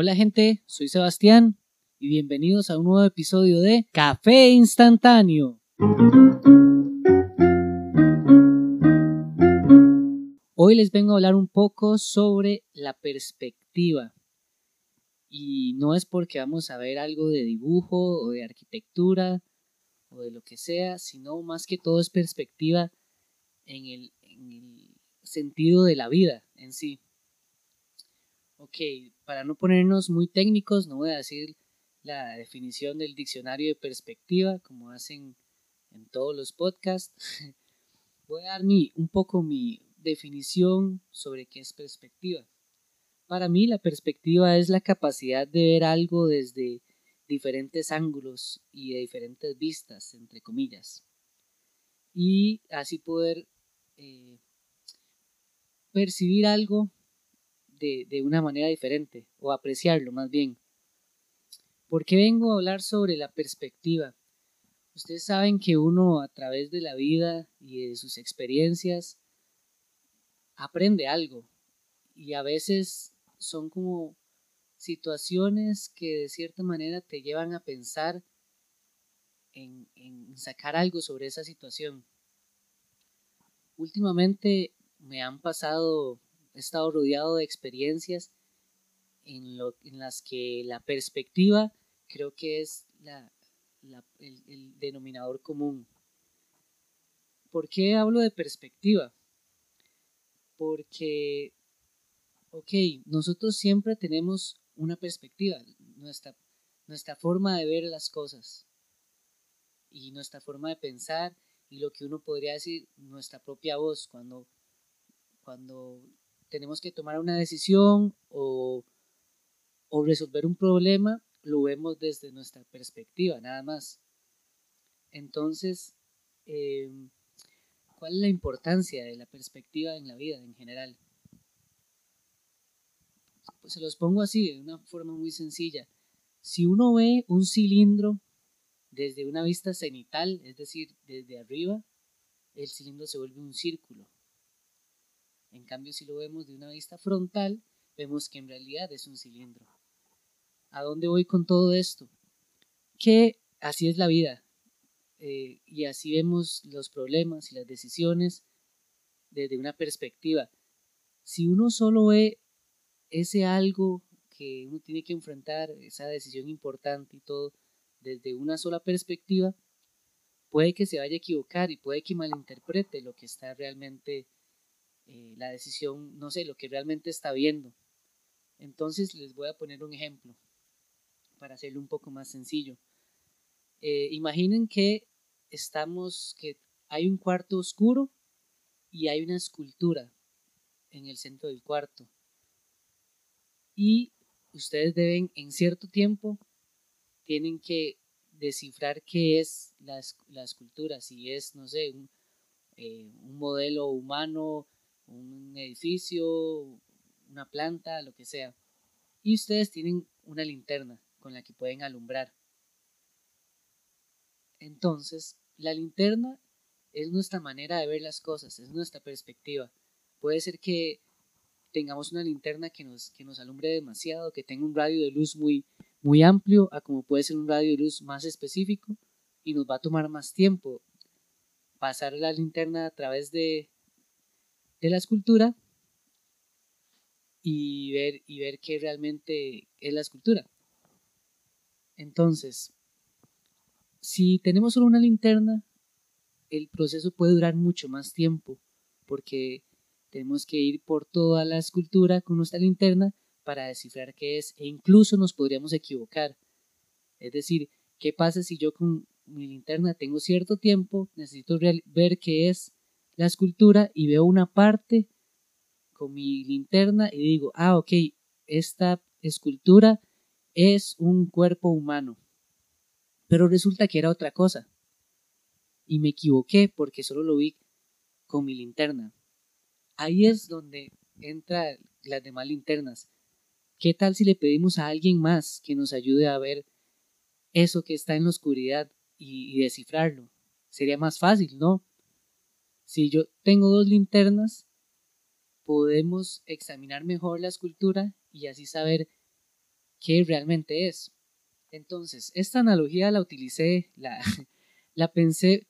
Hola gente, soy Sebastián y bienvenidos a un nuevo episodio de Café Instantáneo. Hoy les vengo a hablar un poco sobre la perspectiva. Y no es porque vamos a ver algo de dibujo o de arquitectura o de lo que sea, sino más que todo es perspectiva en el, en el sentido de la vida en sí. Ok, para no ponernos muy técnicos, no voy a decir la definición del diccionario de perspectiva como hacen en todos los podcasts. Voy a dar mi, un poco mi definición sobre qué es perspectiva. Para mí la perspectiva es la capacidad de ver algo desde diferentes ángulos y de diferentes vistas, entre comillas. Y así poder eh, percibir algo de, una manera diferente, o apreciarlo más bien. ¿Por qué vengo a hablar sobre la perspectiva? Ustedes saben que uno a través de la vida y de sus experiencias aprende algo y a veces son como situaciones que de cierta manera te llevan a pensar en, en sacar algo sobre esa situación. Últimamente me han pasado he estado rodeado de experiencias en, las que la perspectiva creo que es la, el, el denominador común. ¿Por qué hablo de perspectiva? Porque, ok, nosotros siempre tenemos una perspectiva, nuestra, nuestra forma de ver las cosas y nuestra forma de pensar y lo que uno podría decir nuestra propia voz cuando, cuando tenemos que tomar una decisión o, resolver un problema, lo vemos desde nuestra perspectiva, nada más. Entonces, em, ¿cuál es la importancia de la perspectiva en la vida en general? Pues se los pongo así, de una forma muy sencilla. Si uno ve un cilindro desde una vista cenital, es decir, desde arriba, el cilindro se vuelve un círculo. En cambio, si lo vemos de una vista frontal, vemos que en realidad es un cilindro. ¿A dónde voy con todo esto? Que así es la vida. Eh, y así vemos los problemas y las decisiones desde una perspectiva. Si uno solo ve ese algo que uno tiene que enfrentar, esa decisión importante y todo, desde una sola perspectiva, puede que se vaya a equivocar y puede que malinterprete lo que está realmente eh, la decisión, no sé, lo que realmente está viendo. Entonces les voy a poner un ejemplo para hacerlo un poco más sencillo. Eh, imaginen que estamos, que hay un cuarto oscuro y hay una escultura en el centro del cuarto. Y ustedes deben, en cierto tiempo, tienen que descifrar qué es la, escultura, si es, no sé, un, eh, un modelo humano, un edificio, una planta, lo que sea. Y ustedes tienen una linterna con la que pueden alumbrar. Entonces, la linterna es nuestra manera de ver las cosas, es nuestra perspectiva. Puede ser que tengamos una linterna que nos, que nos alumbre demasiado, que tenga un radio de luz muy, muy amplio, a como puede ser un radio de luz más específico, y nos va a tomar más tiempo pasar la linterna a través de, de la escultura y ver, y ver qué realmente es la escultura. Entonces, si tenemos solo una linterna, el proceso puede durar mucho más tiempo, porque tenemos que ir por toda la escultura con nuestra linterna para descifrar qué es, e incluso nos podríamos equivocar. Es decir, ¿qué pasa si yo con mi linterna tengo cierto tiempo, necesito ver qué es la escultura y veo una parte con mi linterna y digo, ah, ok, esta escultura es un cuerpo humano. Pero resulta que era otra cosa. Y me equivoqué porque solo lo vi con mi linterna. Ahí es donde entran las demás linternas. ¿Qué tal si le pedimos a alguien más que nos ayude a ver eso que está en la oscuridad y, y descifrarlo? Sería más fácil, ¿no? Si yo tengo dos linternas, podemos examinar mejor la escultura y así saber qué realmente es. Entonces, esta analogía la utilicé, la, la pensé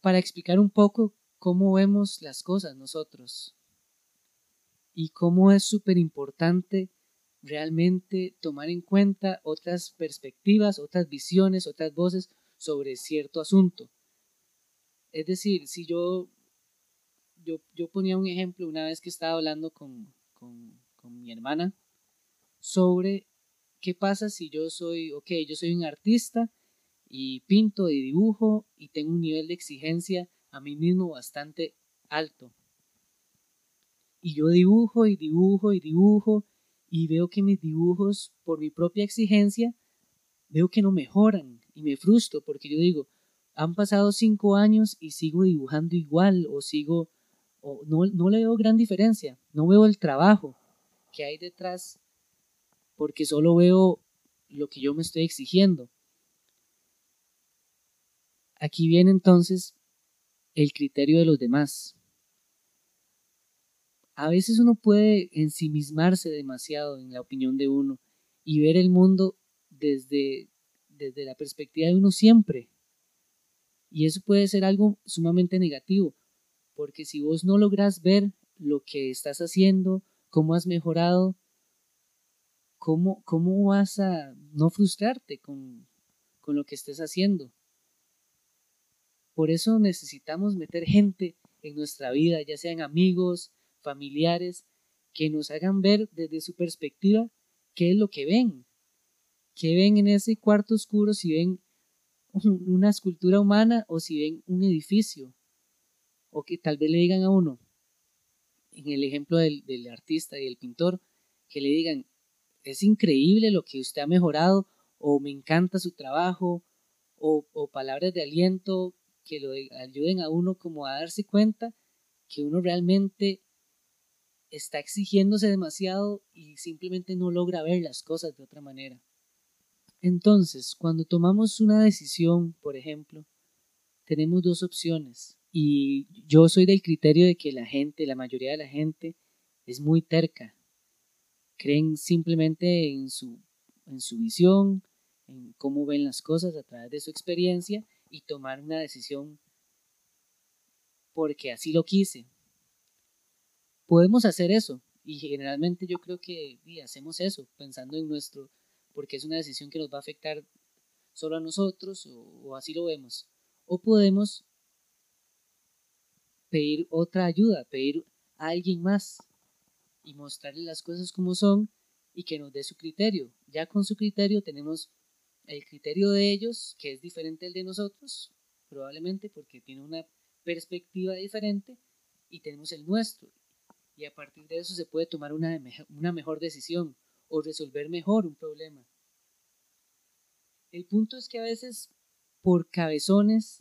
para explicar un poco cómo vemos las cosas nosotros y cómo es súper importante realmente tomar en cuenta otras perspectivas, otras visiones, otras voces sobre cierto asunto. Es decir, si yo, yo, yo ponía un ejemplo una vez que estaba hablando con, con, con mi hermana sobre qué pasa si yo soy, ok, yo soy un artista y pinto y dibujo y tengo un nivel de exigencia a mí mismo bastante alto. Y yo dibujo y dibujo y dibujo y veo que mis dibujos, por mi propia exigencia, veo que no mejoran y me frustro porque yo digo, han pasado cinco años y sigo dibujando igual o sigo, o no, no le veo gran diferencia, no veo el trabajo que hay detrás porque solo veo lo que yo me estoy exigiendo. Aquí viene entonces el criterio de los demás. A veces uno puede ensimismarse demasiado en la opinión de uno y ver el mundo desde, desde la perspectiva de uno siempre. Y eso puede ser algo sumamente negativo, porque si vos no logras ver lo que estás haciendo, cómo has mejorado, cómo, cómo vas a no frustrarte con, con lo que estés haciendo. Por eso necesitamos meter gente en nuestra vida, ya sean amigos, familiares, que nos hagan ver desde su perspectiva qué es lo que ven, qué ven en ese cuarto oscuro, si ven una escultura humana o si ven un edificio, o que tal vez le digan a uno, en el ejemplo del, del artista y el pintor, que le digan, es increíble lo que usted ha mejorado, o me encanta su trabajo, o, o palabras de aliento que lo ayuden a uno como a darse cuenta que uno realmente está exigiéndose demasiado y simplemente no logra ver las cosas de otra manera. Entonces, cuando tomamos una decisión, por ejemplo, tenemos dos opciones y yo soy del criterio de que la gente, la mayoría de la gente, es muy terca. Creen simplemente en su, en su visión, en cómo ven las cosas a través de su experiencia y tomar una decisión porque así lo quise, podemos hacer eso. Y generalmente yo creo que hacemos eso, pensando en nuestro, porque es una decisión que nos va a afectar solo a nosotros, o, así lo vemos. O podemos pedir otra ayuda, pedir a alguien más y mostrarle las cosas como son y que nos dé su criterio. Ya con su criterio tenemos el criterio de ellos, que es diferente al de nosotros, probablemente porque tiene una perspectiva diferente, y tenemos el nuestro y a partir de eso se puede tomar una, una mejor decisión o resolver mejor un problema. El punto es que a veces por cabezones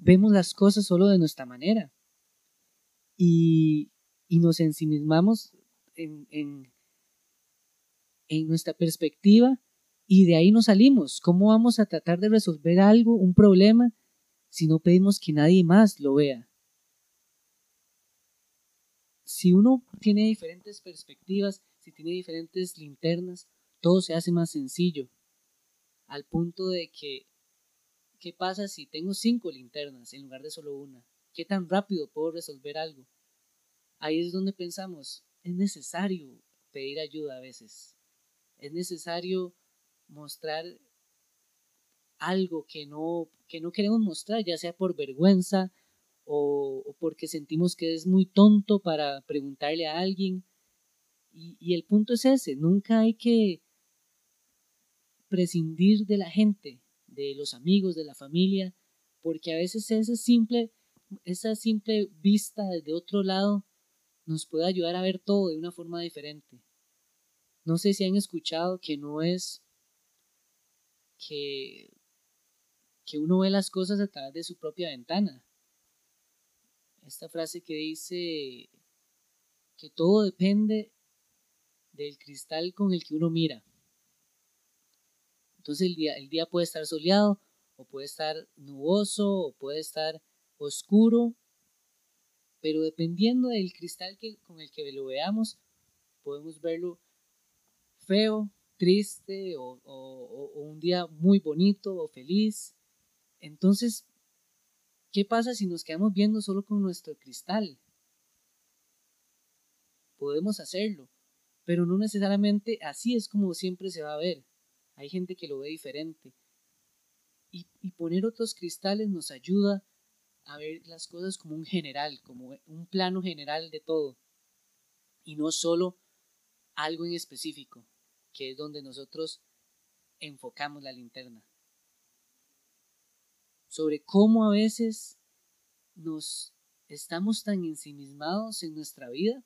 vemos las cosas solo de nuestra manera y, y nos ensimismamos en, en, en nuestra perspectiva y de ahí nos salimos. ¿Cómo vamos a tratar de resolver algo, un problema, si no pedimos que nadie más lo vea? si uno tiene diferentes perspectivas, si tiene diferentes linternas, todo se hace más sencillo. Al punto de que, ¿qué pasa si tengo cinco linternas en lugar de solo una? ¿Qué tan rápido puedo resolver algo? Ahí es donde pensamos, es necesario pedir ayuda a veces. Es necesario mostrar algo que no, que no queremos mostrar, ya sea por vergüenza, o, porque sentimos que es muy tonto para preguntarle a alguien. Y, y el punto es ese, nunca hay que prescindir de la gente, de los amigos, de la familia, porque a veces esa simple, esa simple vista desde otro lado nos puede ayudar a ver todo de una forma diferente. No sé si han escuchado que no es que, que uno ve las cosas a través de su propia ventana esta frase que dice que todo depende del cristal con el que uno mira. Entonces el día, el día puede estar soleado o puede estar nuboso o puede estar oscuro, pero dependiendo del cristal que, con el que lo veamos, podemos verlo feo, triste o, o un día muy bonito o feliz. Entonces, ¿qué pasa si nos quedamos viendo solo con nuestro cristal? Podemos hacerlo, pero no necesariamente así es como siempre se va a ver. Hay gente que lo ve diferente. Y, poner otros cristales nos ayuda a ver las cosas como un general, como un plano general de todo. Y no solo algo en específico, que es donde nosotros enfocamos la linterna. Sobre cómo a veces nos estamos tan ensimismados en nuestra vida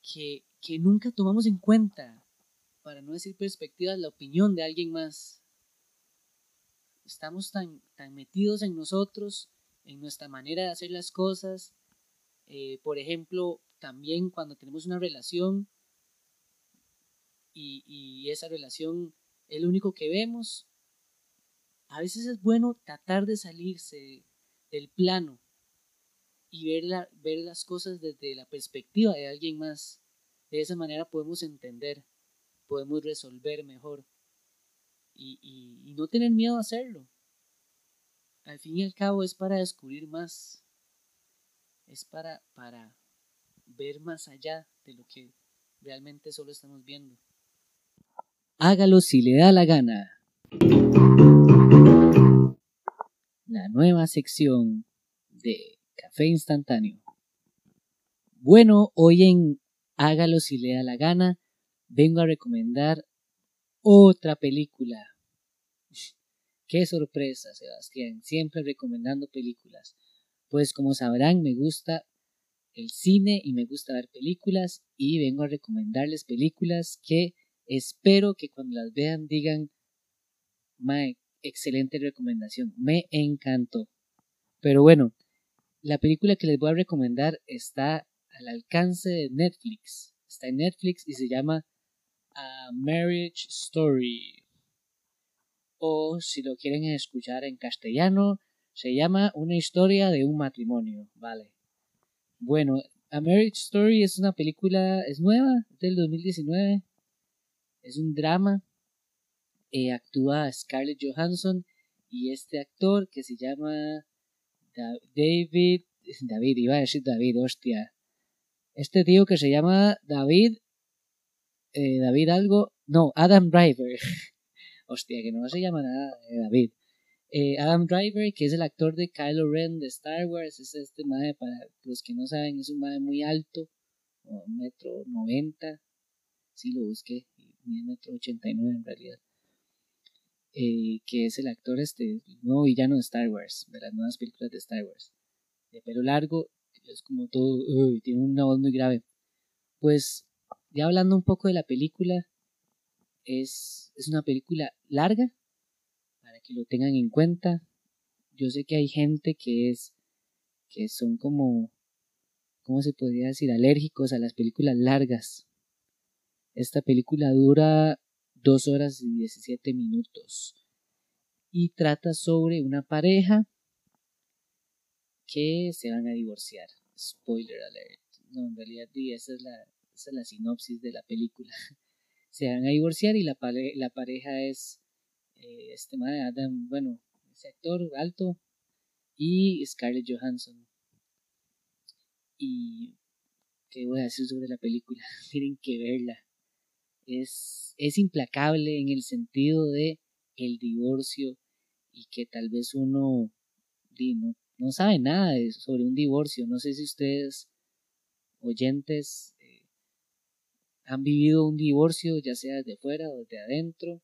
que, que nunca tomamos en cuenta, para no decir perspectivas, la opinión de alguien más. Estamos tan, tan metidos en nosotros, en nuestra manera de hacer las cosas. Eh, por ejemplo, también cuando tenemos una relación y, esa relación es lo único que vemos, a veces es bueno tratar de salirse del plano y ver, ver las cosas desde la perspectiva de alguien más. De esa manera podemos entender, podemos resolver mejor y, y, no tener miedo a hacerlo. Al fin y al cabo es para descubrir más, es para, para ver más allá de lo que realmente solo estamos viendo. Hágalo si le da la gana. La nueva sección de Café Instantáneo. Bueno, hoy en Hágalo si le da la gana, vengo a recomendar otra película. Qué sorpresa, Sebastián, siempre recomendando películas. Pues como sabrán, me gusta el cine y me gusta ver películas y vengo a recomendarles películas que espero que cuando las vean digan, my excelente recomendación, me encantó. Pero bueno, la película que les voy a recomendar está al alcance de Netflix. Está en Netflix y se llama A Marriage Story. O si lo quieren escuchar en castellano, se llama Una historia de un matrimonio. Vale. Bueno, A Marriage Story es una película, es nueva, del 2019. Es un drama. Eh, actúa Scarlett Johansson y este actor que se llama David. David, iba a decir David, hostia este tío que se llama David, eh, David algo, no, Adam Driver. Hostia, que no se llama nada eh, David. Eh, Adam Driver, que es el actor de Kylo Ren de Star Wars, es este madre, para los que no saben, es un madre muy alto, un metro noventa, sí lo busqué, un metro ochenta y nueve en realidad. que es el actor este, nuevo villano de Star Wars, de las nuevas películas de Star Wars. De pelo largo es como todo, tiene una voz muy grave. Pues ya hablando un poco de la película, es, es una película larga, para que lo tengan en cuenta. Yo sé que hay gente que es, que son como, ¿cómo se podría decir? Alérgicos a las películas largas. Esta película dura dos horas y 17 minutos y trata sobre una pareja que se van a divorciar. Spoiler alert. No, en realidad esa es la, esa es la sinopsis de la película. se van a divorciar y la, la pareja es eh, este madre Adam, bueno, ese actor alto y Scarlett Johansson. Y qué voy a decir sobre la película, tienen que verla. Es, es implacable en el sentido de el divorcio y que tal vez uno no, no sabe nada sobre un divorcio. No sé si ustedes, oyentes, han vivido un divorcio, ya sea de fuera o de adentro,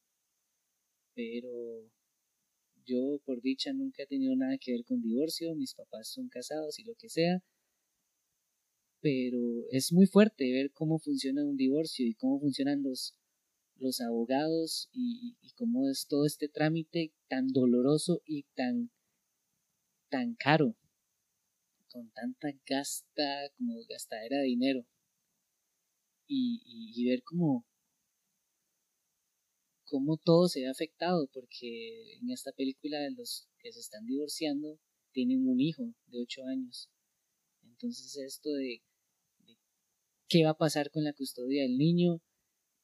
pero yo por dicha nunca he tenido nada que ver con divorcio, mis papás son casados y lo que sea, pero es muy fuerte ver cómo funciona un divorcio y cómo funcionan los, los abogados y, y cómo es todo este trámite tan doloroso y tan tan caro, con tanta gasta, como gastadera de dinero, y, ver cómo, cómo todo se ve afectado, porque en esta película los que se están divorciando tienen un hijo de 8 años. Entonces esto de, qué va a pasar con la custodia del niño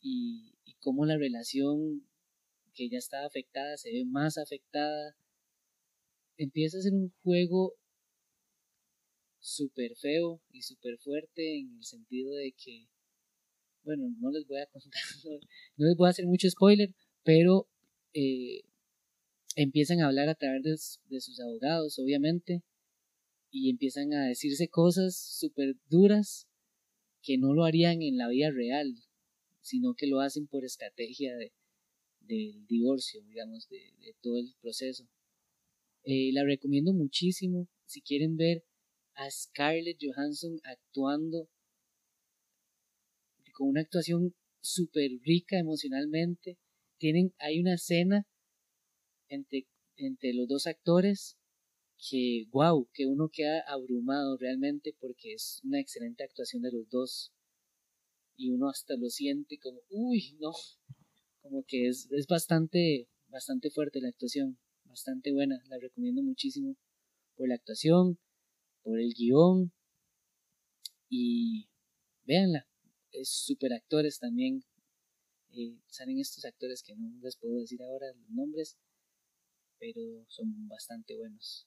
y, y cómo la relación que ya estaba afectada se ve más afectada. Empieza a ser un juego súper feo y súper fuerte en el sentido de que, bueno, no les voy a contar, no, les voy a hacer mucho spoiler, pero eh, empiezan a hablar a través de, sus abogados, obviamente, y empiezan a decirse cosas súper duras que no lo harían en la vida real, sino que lo hacen por estrategia de, del divorcio, digamos, de, todo el proceso. Eh, la recomiendo muchísimo si quieren ver a Scarlett Johansson actuando con una actuación súper rica emocionalmente. Tienen, hay una escena entre, entre los dos actores que, wow, que uno queda abrumado realmente porque es una excelente actuación de los dos. Y uno hasta lo siente como, uy, no, como que es, es bastante, bastante fuerte la actuación, bastante buena, la recomiendo muchísimo por la actuación, por el guion y véanla, es super actores también, eh, salen estos actores que no les puedo decir ahora los nombres, pero son bastante buenos.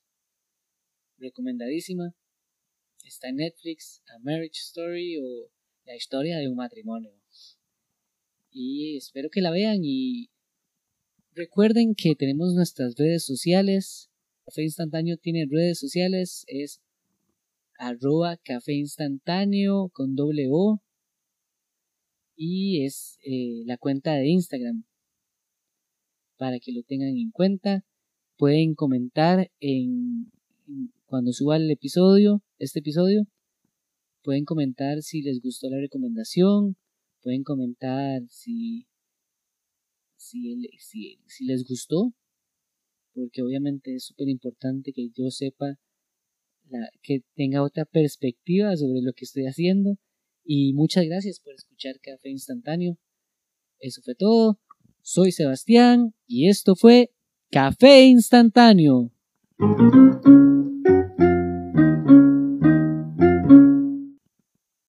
Recomendadísima. Está en Netflix, A Marriage Story o La historia de un matrimonio. Y espero que la vean y recuerden que tenemos nuestras redes sociales. Café Instantáneo tiene redes sociales, es arroba café instantáneo con doble O y es eh, la cuenta de Instagram para que lo tengan en cuenta pueden comentar en, cuando suba el episodio, este episodio, pueden comentar si les gustó la recomendación, pueden comentar si, si, si, les gustó, porque obviamente es súper importante que yo sepa que tenga otra perspectiva sobre lo que estoy haciendo. Y muchas gracias por escuchar Café Instantáneo. Eso fue todo. Soy Sebastián y esto fue Café instantáneo.